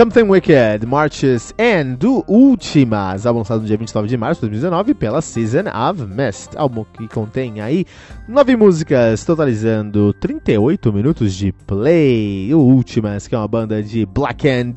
Something Wicked, Marches and do Últimas, álbum lançado no dia 29 de março de 2019 pela Season of Mist, álbum que contém aí nove músicas, totalizando 38 minutos de play. O Últimas, que é uma banda de black and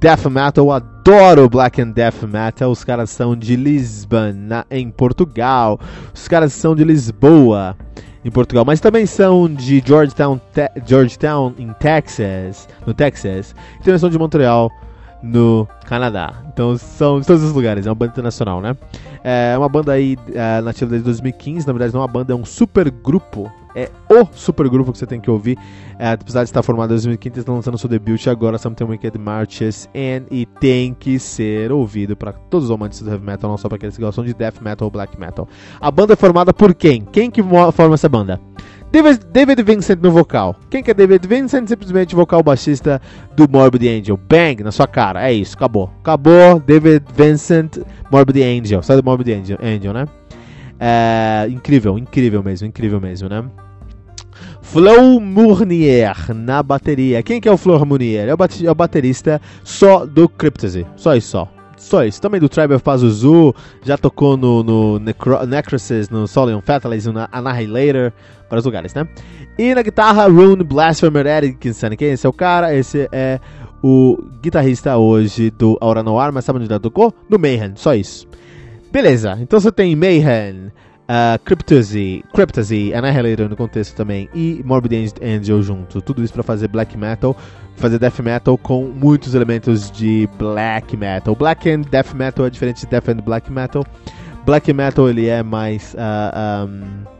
death metal, eu adoro black and death metal, os caras são de Lisbon, em Portugal, os caras são de Lisboa em Portugal, mas também são de Georgetown, te Georgetown em Texas, no Texas, e também são de Montreal, no Canadá. Então são de todos os lugares, é uma banda internacional, né? É uma banda aí é, nativa desde 2015, na verdade não é uma banda, é um super grupo é o supergrupo que você tem que ouvir. É, apesar de estar formado em 2015, estão lançando seu debut agora, Something Wicked Marches, and, e tem que ser ouvido para todos os amantes do heavy metal, não só para aqueles que gostam de death metal ou black metal. A banda é formada por quem? Quem que forma essa banda? David, David Vincent no vocal. Quem que é David Vincent? Simplesmente vocal baixista do Morbid Angel. Bang, na sua cara. É isso, acabou. Acabou. David Vincent, Morbid Angel. Sai do Morbid Angel, Angel né? É, incrível, incrível mesmo, incrível mesmo, né? Flo Mournier na bateria. Quem que é o Flo Mournier? É o, é o baterista só do Cryptosy. Só isso, só. Só isso. Também do Tribe of Pazuzu. Já tocou no, no Necro Necrosis, no Solion Fatalism, no Annihilator. Vários lugares, né? E na guitarra, Rune Blasphemer Erickson. Quem esse? É o cara. Esse é o guitarrista hoje do Aura Noir. Mas sabe onde ele tocou? No Mayhem. Só isso. Beleza, então você tem Mayhem, uh, Cryptosy, Cryptosy, Annihilator no contexto também e Morbid Angel junto. Tudo isso para fazer black metal, fazer death metal com muitos elementos de black metal. Black and death metal é diferente de death and black metal. Black metal ele é mais uh, um,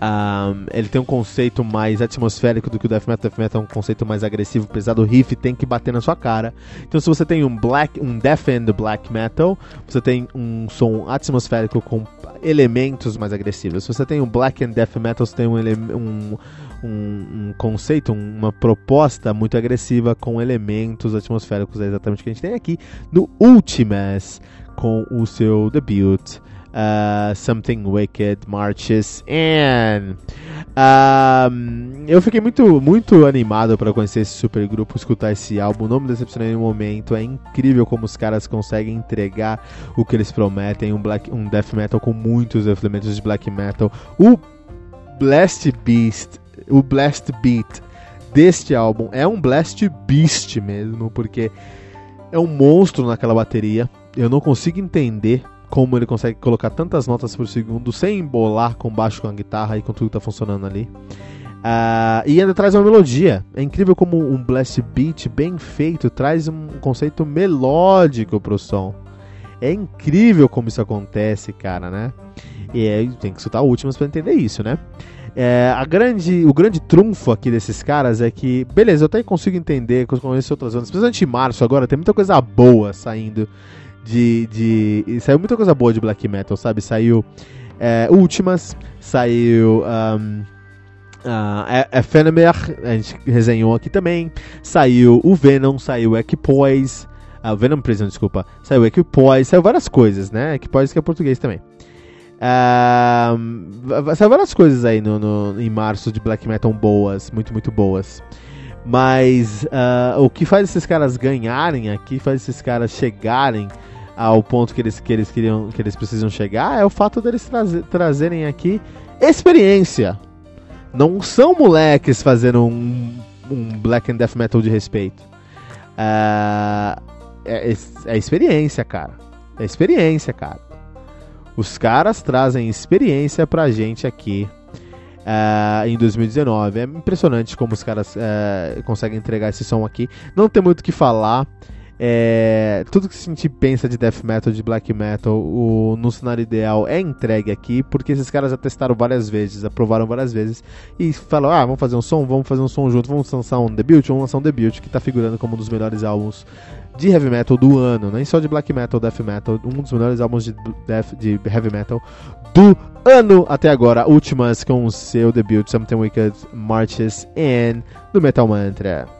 um, ele tem um conceito mais atmosférico do que o Death Metal. Death Metal é um conceito mais agressivo, pesado. O riff tem que bater na sua cara. Então, se você tem um black, um Death and Black Metal, você tem um som atmosférico com elementos mais agressivos. Se você tem um Black and Death Metal, você tem um, um, um, um conceito, uma proposta muito agressiva com elementos atmosféricos. É exatamente o que a gente tem aqui no Ultimas com o seu debut uh, Something Wicked Marches um, eu fiquei muito muito animado para conhecer esse super grupo, escutar esse álbum. Não me decepcionei no momento. É incrível como os caras conseguem entregar o que eles prometem, um black, um death metal com muitos elementos de black metal. O Blast Beast, o Blast Beat deste álbum é um Blast Beast mesmo, porque é um monstro naquela bateria. Eu não consigo entender como ele consegue colocar tantas notas por segundo sem embolar com baixo com a guitarra e com tudo que tá funcionando ali. Uh, e ainda traz uma melodia. É incrível como um blast beat bem feito traz um conceito melódico pro som. É incrível como isso acontece, cara, né? E aí tem que escutar últimas para entender isso, né? É, a grande, o grande trunfo aqui desses caras é que, beleza, eu até consigo entender com as outras bandas, principalmente em março agora, tem muita coisa boa saindo de, de. Saiu muita coisa boa de black metal, sabe? Saiu é, Últimas, saiu. Um, Uh, Ephemer, a gente resenhou aqui também. Saiu o Venom, saiu Equipoise. Uh, Venom Prison, desculpa. Saiu Equipoise, saiu várias coisas, né? Equipoise que é português também. Saiu várias coisas aí no, no, em março de black metal boas, muito, muito boas. Mas uh, o que faz esses caras ganharem aqui, faz esses caras chegarem ao ponto que eles, que eles queriam, que eles precisam chegar, é o fato deles trazer, trazerem aqui experiência. Não são moleques fazendo um, um black and death metal de respeito. Uh, é, é experiência, cara. É experiência, cara. Os caras trazem experiência pra gente aqui uh, em 2019. É impressionante como os caras uh, conseguem entregar esse som aqui. Não tem muito o que falar. É, tudo que a gente pensa de death metal, de black metal, o, no cenário ideal é entregue aqui, porque esses caras já testaram várias vezes, aprovaram várias vezes e falaram: ah, vamos fazer um som, vamos fazer um som junto, vamos lançar um debut, vamos lançar um debut que está figurando como um dos melhores álbuns de heavy metal do ano, nem só de black metal, death metal, um dos melhores álbuns de, death, de heavy metal do ano até agora, últimas com o seu debut Something Wicked Marches and do Metal Mantra.